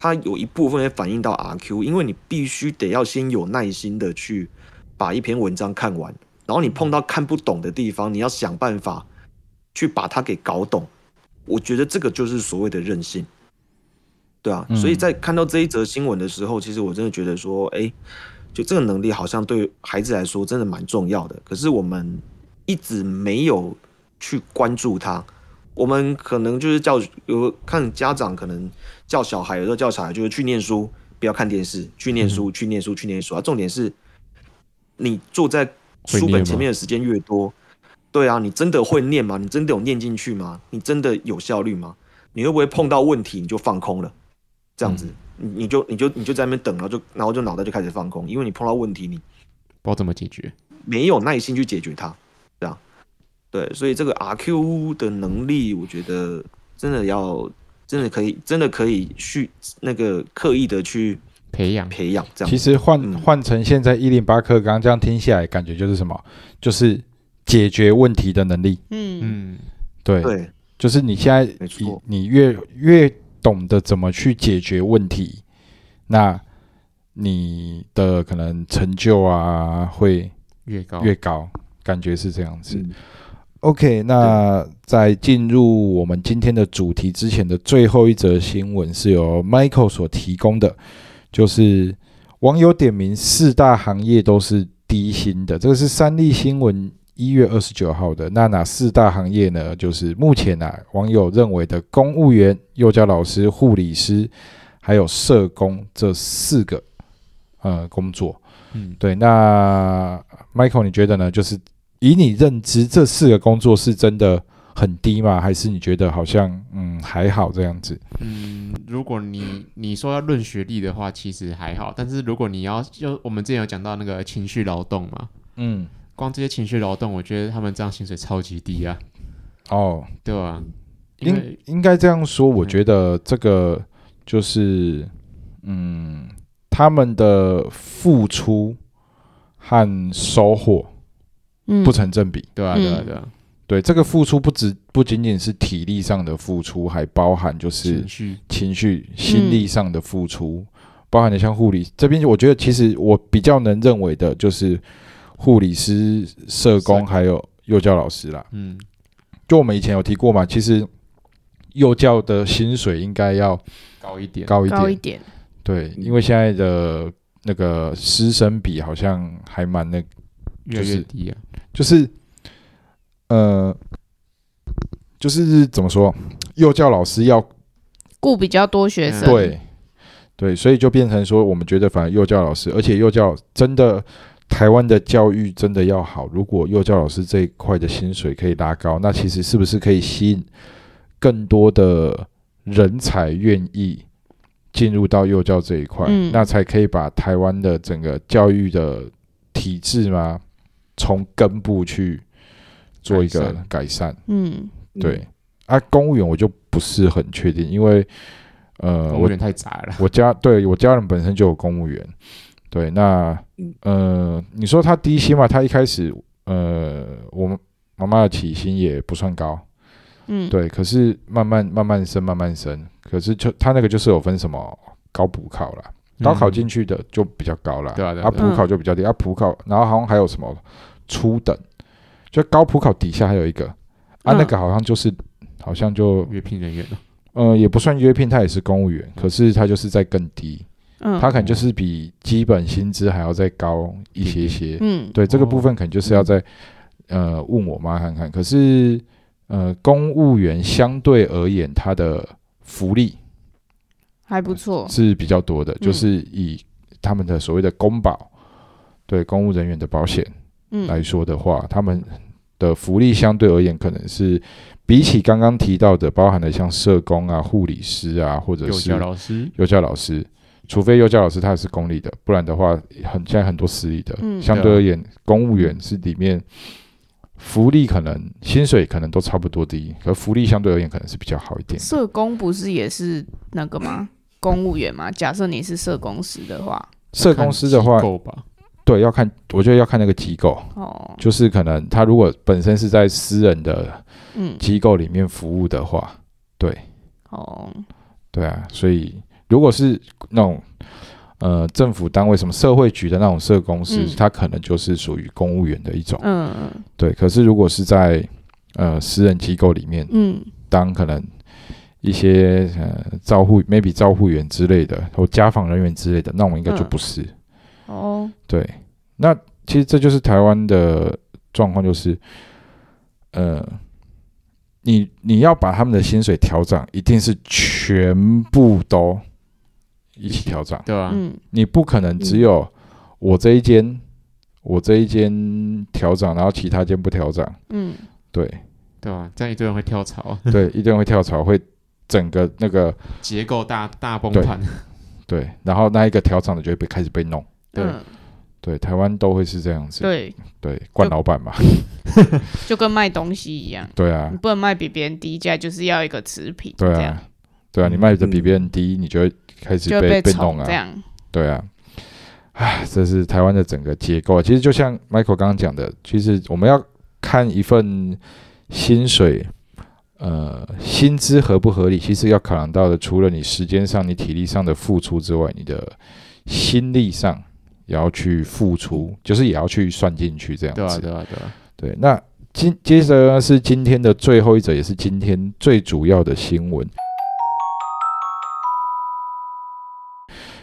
它有一部分也反映到 RQ，因为你必须得要先有耐心的去把一篇文章看完，然后你碰到看不懂的地方，你要想办法去把它给搞懂。我觉得这个就是所谓的韧性，对啊，嗯所以在看到这一则新闻的时候，其实我真的觉得说，哎、就这个能力好像对孩子来说真的蛮重要的，可是我们一直没有去关注它。我们可能就是叫有看家长可能叫小孩，有时候叫小孩就是去念书，不要看电视，去念书，去念书，去念书啊。重点是，你坐在书本前面的时间越多，对啊，你真的会念吗？你真的有念进去吗？你真的有效率吗？你会不会碰到问题你就放空了？这样子，你你就你就你就在那边等，然后就然后就脑袋就开始放空，因为你碰到问题你不知道怎么解决。没有耐心去解决它，这样，对，所以这个 RQ 的能力，我觉得真的要，真的可以，真的可以去那个刻意的去培养培养，这样其。实换嗯换成现在一零八课，刚刚这样听下来，感觉就是什么？就是解决问题的能力。嗯嗯，对，对，就是你现在你你越越懂得怎么去解决问题，那你的可能成就啊会越高。越高，感觉是这样子。嗯。OK，那在进入我们今天的主题之前的最后一则新闻是由 Michael 所提供的，就是网友点名四大行业都是低薪的，这个是三立新闻一月二十九号的。那哪四大行业呢？就是目前啊网友认为的公务员、幼教老师、护理师，还有社工这四个呃工作。嗯，对，那 Michael 你觉得呢？就是以你认知，这四个工作是真的很低吗？还是你觉得好像嗯还好这样子？嗯，如果你你说要论学历的话，其实还好。但是如果你要就我们之前有讲到那个情绪劳动嘛，嗯，光这些情绪劳动，我觉得他们这样薪水超级低啊，哦，对啊、应为应该这样说，我嗯觉得这个就是嗯他们的付出和收获嗯。不成正比。对啊，对啊，嗯对啊，对，这个付出不只不仅仅是体力上的付出，还包含就是情绪，情绪、心力上的付出，包含的像护理这边，我觉得其实我比较能认为的就是护理师、社社工工还有幼教老师啦。嗯，就我们以前有提过嘛，其实幼教的薪水应该要高一点，高一点，高一点，对，因为现在的那个师生比好像还蛮那，越来就是越低啊，就是呃，就是怎么说，幼教老师要雇比较多学生，对，对，所以就变成说，我们觉得反而幼教老师，而且幼教真的台湾的教育真的要好，如果幼教老师这一块的薪水可以拉高，那其实是不是可以吸引更多的人才愿意进入到幼教这一块，嗯。那才可以把台湾的整个教育的体制嘛，从根部去做一个改善。嗯，对，啊，公务员我就不是很确定，因为呃，我公务员太杂了，我家对我家人本身就有公务员，对，那呃，你说他低薪嘛？他一开始呃，我们妈妈的起薪也不算高，嗯，对，可是慢慢慢慢升，慢慢升，可是就他那个就是有分什么高补考啦，高考进去的就比较高啦，啊，对啊对啊。对普考就比较低，啊，普考，然后好像还有什么初等，就高普考底下还有一个啊，嗯。那个好像就是好像就约聘人员。了，呃也不算约聘，他也是公务员，可是他就是在更低，嗯，他可能就是比基本薪资还要再高一些些。嗯，对这个哦。部分，可能就是要再呃问我妈看看。可是呃，公务员相对而言，他的福利还不错，是比较多的，嗯。就是以他们的所谓的公保，对公务人员的保险来嗯，说的话，他们的福利相对而言，可能是比起刚刚提到的，包含了像社工啊、护理师啊，或者是幼教老师，幼教老师，除非幼教老师他是公立的，不然的话，很现在很多私立的。嗯相对而言，公务员是里面福利可能薪水可能都差不多低，可福利相对而言可能是比较好一点。社工不是也是那个吗？*coughs* 公务员吗？假设你是社工师的话，社公司的话，够吧？对，要看，我觉得要看那个机构，哦，就是可能他如果本身是在私人的嗯，机构里面服务的话，对，哦，对啊，所以如果是那种呃政府单位什么社会局的那种社公司，嗯。它可能就是属于公务员的一种。嗯。嗯对，可是如果是在呃私人机构里面嗯。当可能一些呃照护 maybe 照护员之类的或家访人员之类的，那我们应该就嗯不是。哦，对，那其实这就是台湾的状况，就是呃，你你要把他们的薪水调涨，一定是全部都一起调涨，对啊？嗯。你不可能只有我这一间。我这一间调涨，然后其他间不调涨，嗯。对，对啊？这样一堆人会跳槽，*laughs* 对，一堆人会跳槽，会整个那个结构大大崩盘，*laughs* 对，然后那一个调涨的就会被开始被弄，对嗯，对，台湾都会是这样子，对，对，惯老板嘛，*laughs* 就跟卖东西一样，对啊。你，不能卖比别人低价，就是要一个持平，对啊，对啊，你卖的比别人低，你就会开始被被宠弄啊，这样，对啊，唉，这是台湾的整个结构啊。其实就像 Michael 刚刚讲的，其实我们要看一份薪水，呃，薪资合不合理，其实要考量到的，除了你时间上、你体力上的付出之外，你的心力上也要去付出，就是也要去算进去这样子。对啊，对啊，对啊，对，那今接着呢是今天的最后一则，也是今天最主要的新闻。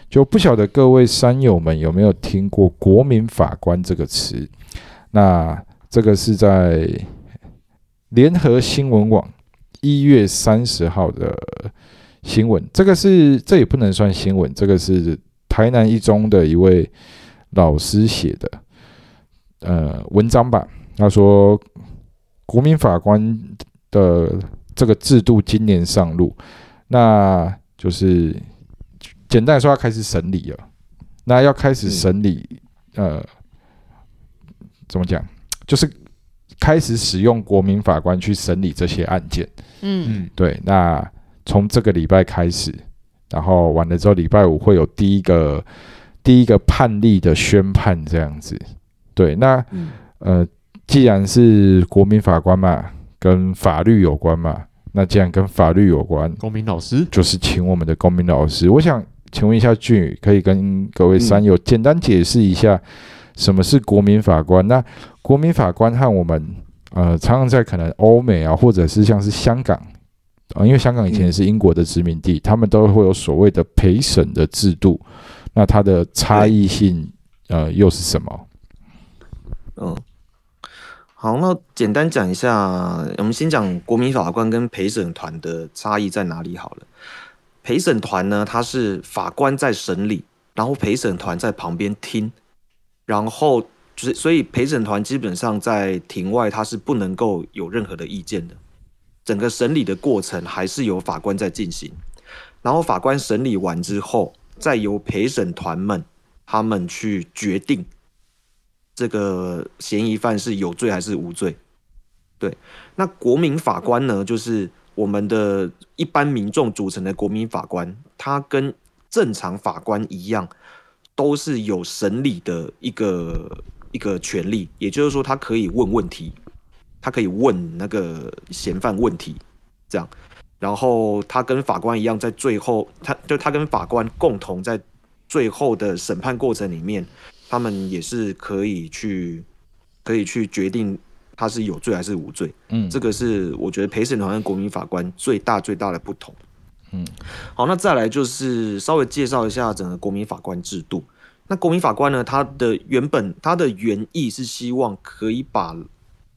就不晓得各位山友们有没有听过“国民法官”这个词？那这个是在联合新闻网一月三十号的新闻。这个是这也不能算新闻，这个是台南一中的一位老师写的呃文章吧。他说，国民法官的这个制度今年上路，那就是简单来说，要开始审理了。那要开始审理，呃，怎么讲？就是开始使用国民法官去审理这些案件。嗯嗯，对，那从这个礼拜开始，然后完了之后，礼拜五会有第一个第一个判例的宣判，这样子。对，那嗯呃，既然是国民法官嘛，跟法律有关嘛，那既然跟法律有关，公民老师，就是请我们的公民老师。我想请问一下俊宇，可以跟各位山友简单解释一下什么是国民法官？那国民法官和我们呃，常常在可能欧美啊，或者是像是香港啊、因为香港以前是英国的殖民地，他们都会有所谓的陪审的制度。那它的差异性呃又是什么？嗯，好，那简单讲一下，我们先讲国民法官跟陪审团的差异在哪里好了。陪审团呢，他是法官在审理，然后陪审团在旁边听，然后就是所以陪审团基本上在庭外他是不能够有任何的意见的，整个审理的过程还是由法官在进行，然后法官审理完之后，再由陪审团们他们去决定这个嫌疑犯是有罪还是无罪。对，那国民法官呢，就是我们的一般民众组成的国民法官，他跟正常法官一样，都是有审理的一个一个权利，也就是说，他可以问问题，他可以问那个嫌犯问题，这样，然后他跟法官一样，在最后，他就他跟法官共同在最后的审判过程里面，他们也是可以去可以去决定他是有罪还是无罪。嗯，这个是我觉得陪审团跟国民法官最大最大的不同。嗯，好，那再来就是稍微介绍一下整个国民法官制度。那国民法官呢，他的原本他的原意是希望可以把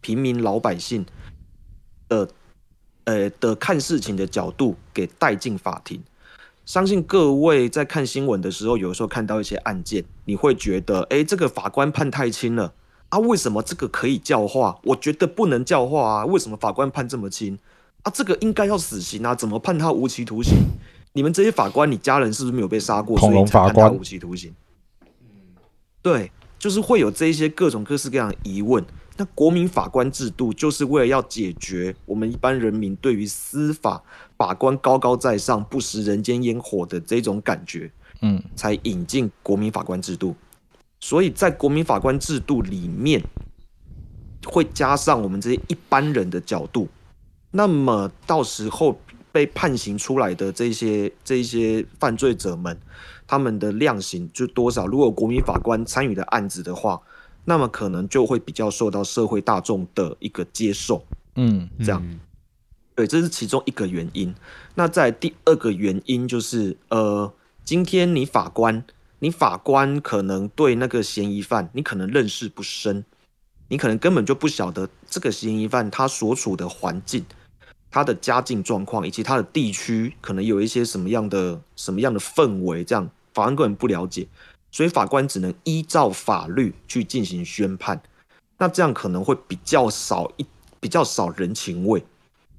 平民老百姓的呃的看事情的角度给带进法庭。相信各位在看新闻的时候，有时候看到一些案件，你会觉得，哎，这个法官判太轻了啊？为什么这个可以教化？我觉得不能教化啊！为什么法官判这么轻啊？这个应该要死刑啊！怎么判他无期徒刑？你们这些法官，你家人是不是没有被杀过，所以才判他无期徒刑？对，就是会有这一些各种各式各样的疑问。那国民法官制度就是为了要解决我们一般人民对于司法法官高高在上、不食人间烟火的这种感觉，嗯才引进国民法官制度。所以在国民法官制度里面，会加上我们这些一般人的角度。那么到时候被判刑出来的这些这些犯罪者们，他们的量刑就多少？如果国民法官参与的案子的话，那么可能就会比较受到社会大众的一个接受。嗯这样嗯对，这是其中一个原因。那在第二个原因就是，呃，今天你法官，你法官可能对那个嫌疑犯，你可能认识不深，你可能根本就不晓得这个嫌疑犯他所处的环境、他的家境状况以及他的地区可能有一些什么样的什么样的氛围，这样法官根本不了解，所以法官只能依照法律去进行宣判。那这样可能会比较少一比较少人情味。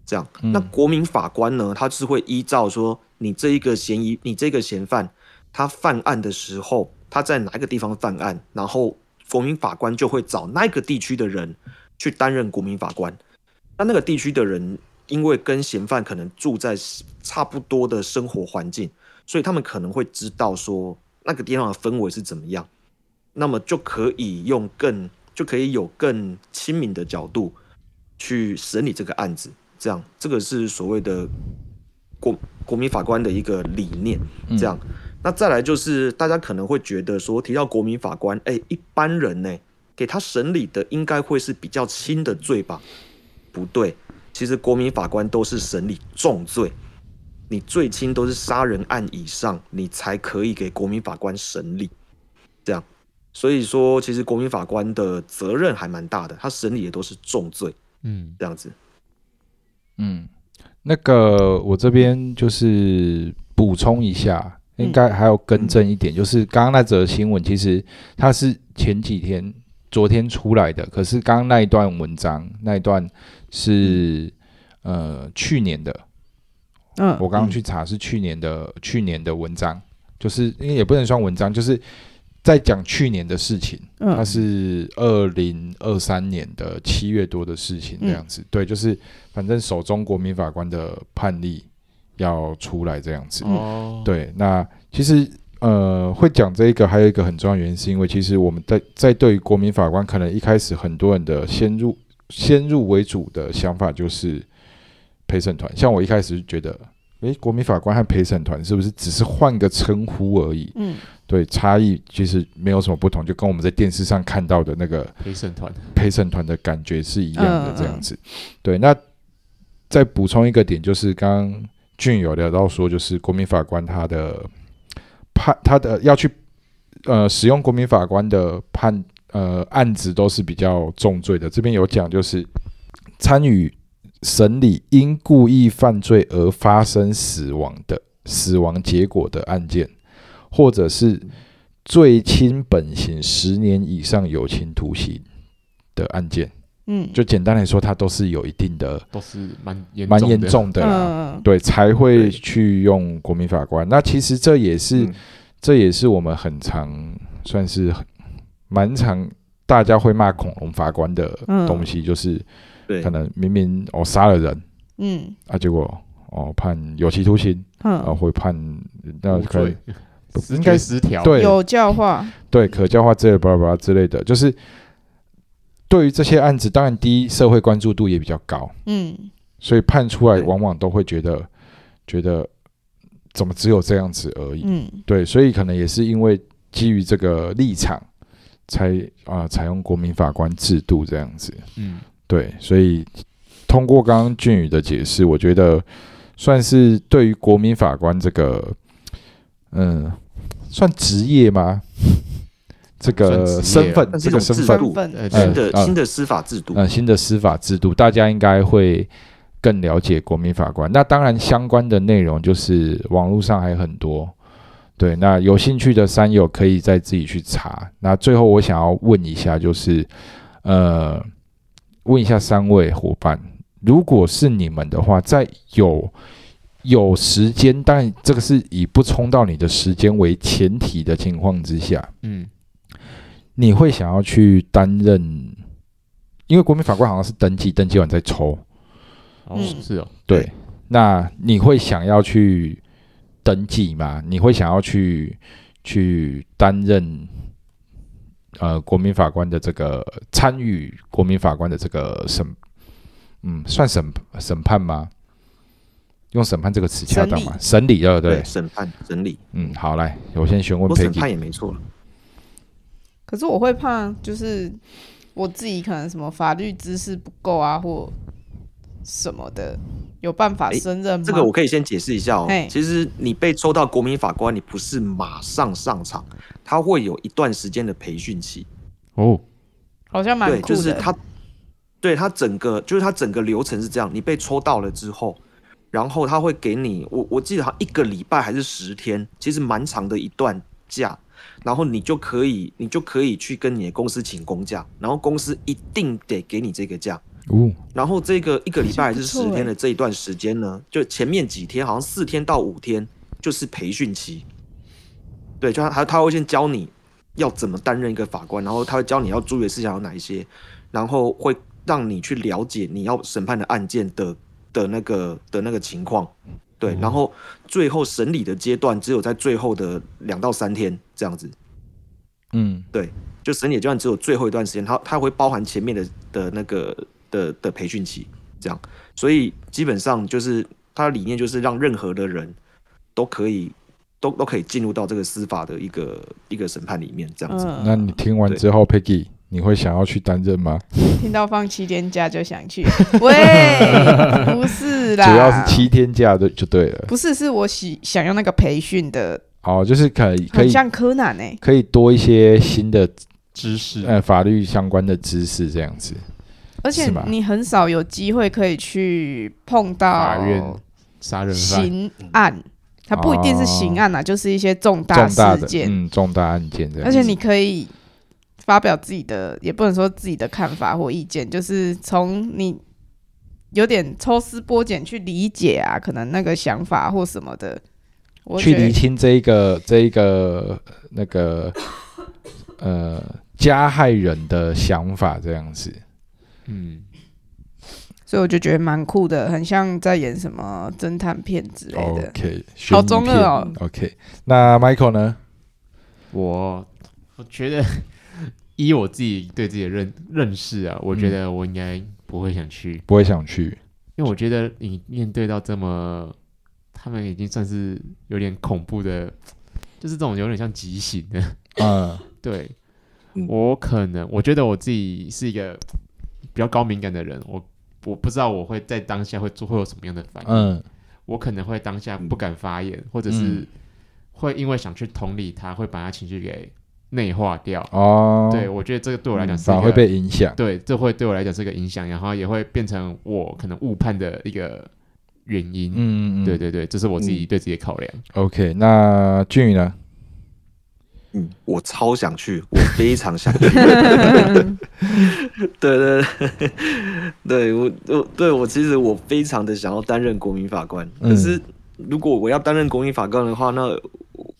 这样，嗯那国民法官呢，他是会依照说你这一个嫌疑，你这个嫌犯他犯案的时候，他在哪一个地方犯案，然后国民法官就会找那个地区的人去担任国民法官。那那个地区的人，因为跟嫌犯可能住在差不多的生活环境，所以他们可能会知道说那个地方的氛围是怎么样，那么就可以用更就可以有更亲民的角度去审理这个案子。这样，这个是所谓的国国民法官的一个理念。这样，那再来就是大家可能会觉得说，提到国民法官，哎、一般人呢、给他审理的应该会是比较轻的罪吧？不对，其实国民法官都是审理重罪，你最轻都是杀人案以上，你才可以给国民法官审理。这样，所以说其实国民法官的责任还蛮大的，他审理的都是重罪，嗯，这样子。嗯，那个我这边就是补充一下，嗯应该还要更正一点，就是刚刚那则新闻，其实它是前几天、昨天出来的，可是刚刚那一段文章那一段是、呃去年的，嗯我刚刚去查是去年的去年的文章，就是因为也不能算文章，就是在讲去年的事情。嗯它嗯是二零二三年的七月多的事情，这样子。对，就是反正首中国民法官的判例要出来这样子。哦，对，那其实呃会讲这一个，还有一个很重要的原因，是因为其实我们在在对于国民法官，可能一开始很多人的先入先入为主的想法就是陪审团。像我一开始觉得，诶，国民法官和陪审团是不是只是换个称呼而已？嗯对，差异其实没有什么不同，就跟我们在电视上看到的那个陪审团，陪审团的感觉是一样的嗯这样子。对，那再补充一个点，就是刚刚俊有聊到说，就是国民法官他的判，他的要去呃使用国民法官的判呃案子都是比较重罪的。这边有讲，就是参与审理因故意犯罪而发生死亡的死亡结果的案件，或者是最轻本刑十年以上有期徒刑的案件，嗯，就简单来说，它都是有一定的都是蛮严蛮严的，重的啦，嗯对，才会去用国民法官。那其实这也是、嗯。这也是我们很常算是很蛮常大家会骂恐龙法官的嗯东西，就是对。可，能明明我杀了人嗯。啊，结果哦判有期徒刑嗯。啊，嗯，会判那可能罪，视应该觉失调，对。有教化，对可教化之类的巴拉巴拉之类的，就是对于这些案子，当然第一社会关注度也比较高，嗯所以判出来往往都会觉得觉得怎么只有这样子而已。嗯对，所以可能也是因为基于这个立场，才啊、采用国民法官制度这样子。嗯，对，所以通过刚刚俊宇的解释，我觉得算是对于国民法官这个，嗯，算职业吗？这个身份，这个身份，新的呃新的司法制度，呃，新的司法制度，大家应该会更了解国民法官。那当然，相关的内容就是网络上还有很多。对，那有兴趣的山友可以再自己去查。那最后我想要问一下，就是呃，问一下三位伙伴，如果是你们的话，在有有时间，当然这个是以不冲到你的时间为前提的情况之下，嗯，你会想要去担任，因为国民法官好像是登记，登记完再抽。哦，嗯是哦，对，那你会想要去登记吗？你会想要去去担任呃国民法官的这个参与国民法官的这个审，嗯，算审审判吗？用审判这个词恰当吗？审理，对不对对，？审判审理，嗯，好，来，我先询问我审。判也没错了。可是我会怕，就是我自己可能什么法律知识不够啊，或什么的，有办法胜任吗？这个我可以先解释一下哦嘿。其实你被抽到国民法官，你不是马上上场，他会有一段时间的培训期。哦，好像蛮对，就是他，对他整个就是他整个流程是这样：你被抽到了之后，然后他会给你，我我记得好像一个礼拜还是十天，其实蛮长的一段假。然后你就可以，你就可以去跟你的公司请公假，然后公司一定得给你这个假。哦，然后这个一个礼拜还是十天的这一段时间呢，就前面几天好像四天到五天就是培训期。对，就他他他会先教你要怎么担任一个法官，然后他会教你要注意的事项有哪一些，然后会让你去了解你要审判的案件的的那个的那个情况。对，然后最后审理的阶段只有在最后的两到三天这样子。嗯对就审理阶段只有最后一段时间，它它会包含前面的的那个的的培训期，这样，所以基本上就是它的理念就是让任何的人都可以都都可以进入到这个司法的一个一个审判里面，这样子。嗯，那你听完之后，Peggy，你会想要去担任吗？听到放七天假就想去，*laughs* 喂，不是啦，主要是七天假的就对了。不是，是我喜想要那个培训的，哦，就是可以可以像柯南哎、可以多一些新的知识，呃法律相关的知识，这样子。而且你很少有机会可以去碰到法院杀人犯，刑案，它不一定是刑案啊，就是一些重大重大的事件，嗯重大案件这样。而且你可以发表自己的，也不能说自己的看法或意见，就是从你有点抽丝剥茧去理解啊，可能那个想法或什么的，我去厘清这一个这一个那个 *coughs* 呃加害人的想法这样子。嗯，所以我就觉得蛮酷的，很像在演什么侦探片之类的。OK，好中二哦。OK，那 Michael 呢？我我觉得依我自己对自己的认认识啊，我觉得我应该不会想去，不会想去。因为我觉得你面对到这么，他们已经算是有点恐怖的，就是这种有点像极刑的。啊 *laughs* 对，嗯。我可能我觉得我自己是一个比较高敏感的人，我我不知道我会在当下会做会有什么样的反应，嗯。我可能会当下不敢发言，或者是嗯。会因为想去同理他，会把他情绪给内化掉。哦，对，我觉得这个对我来讲是反而会被影响。对，这会对我来讲是个影响，然后也会变成我可能误判的一个原因。嗯嗯嗯，对对对，这是我自己对自己的考量。OK，那俊宇呢？嗯，我超想去，我非常想去。对 *laughs* 对对，对我我对我其实我非常的想要担任国民法官，嗯可是如果我要担任公益法官的话，那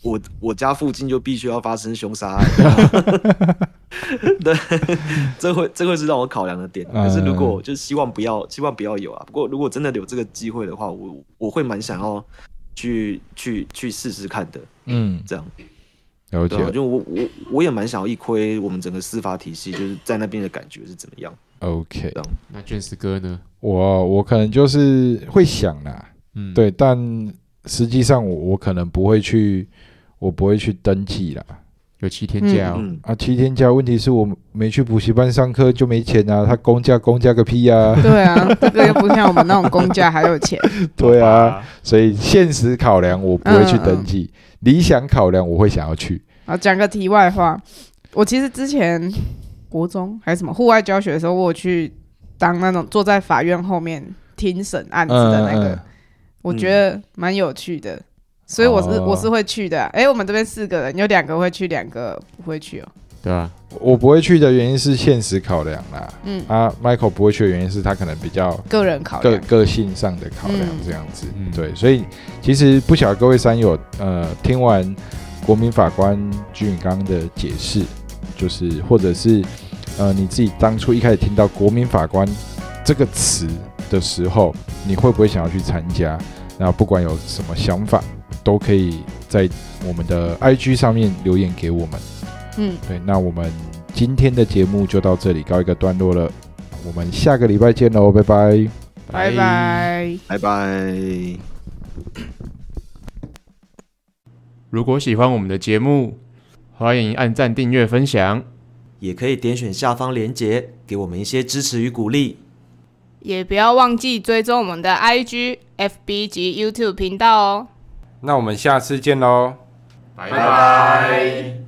我我家附近就必须要发生凶杀案。*laughs* 对，这会这会是让我考量的点。可是如果就希望不要希望不要有啊，不过如果真的有这个机会的话，我我会蛮想要去去去试试看的。嗯，这样。了解。啊，就我我我也蛮想要一窥我们整个司法体系，就是在那边的感觉是怎么样。OK，那卷石哥呢？我我可能就是会想啦，嗯，，对，但实际上我我可能不会去，我不会去登记啦。有七天假哦。嗯，啊，七天假，问题是我没去补习班上课就没钱啊，他公假公假个屁啊！对啊，*laughs* 这个又不像我们那种公假还有钱。*laughs* 对啊，，所以现实考量我不会去登记，理想考量我会想要去。啊，讲个题外话，我其实之前国中还是什么户外教学的时候，我有去当那种坐在法院后面听审案子的那个，嗯我觉得蛮有趣的，所以我是、哦我是会去的、啊。哎、我们这边四个人，有两个会去，两个不会去哦。对啊，我不会去的原因是现实考量啦。嗯，啊，Michael 不会去的原因是他可能比较个人考个量。个性上的考量嗯这样子。嗯对，所以其实不晓得各位山友，呃，听完国民法官居宇刚的解释，就是或者是呃你自己当初一开始听到国民法官这个词的时候，你会不会想要去参加？那不管有什么想法，都可以在我们的 IG 上面留言给我们。嗯，对，那我们今天的节目就到这里告一个段落了，我们下个礼拜见喽，拜拜。拜拜。拜拜。如果喜欢我们的节目，欢迎按赞、订阅、分享。也可以点选下方链接，给我们一些支持与鼓励。也不要忘记追踪我们的 IG、FB 及 YouTube 频道哦。那我们下次见喽。拜拜。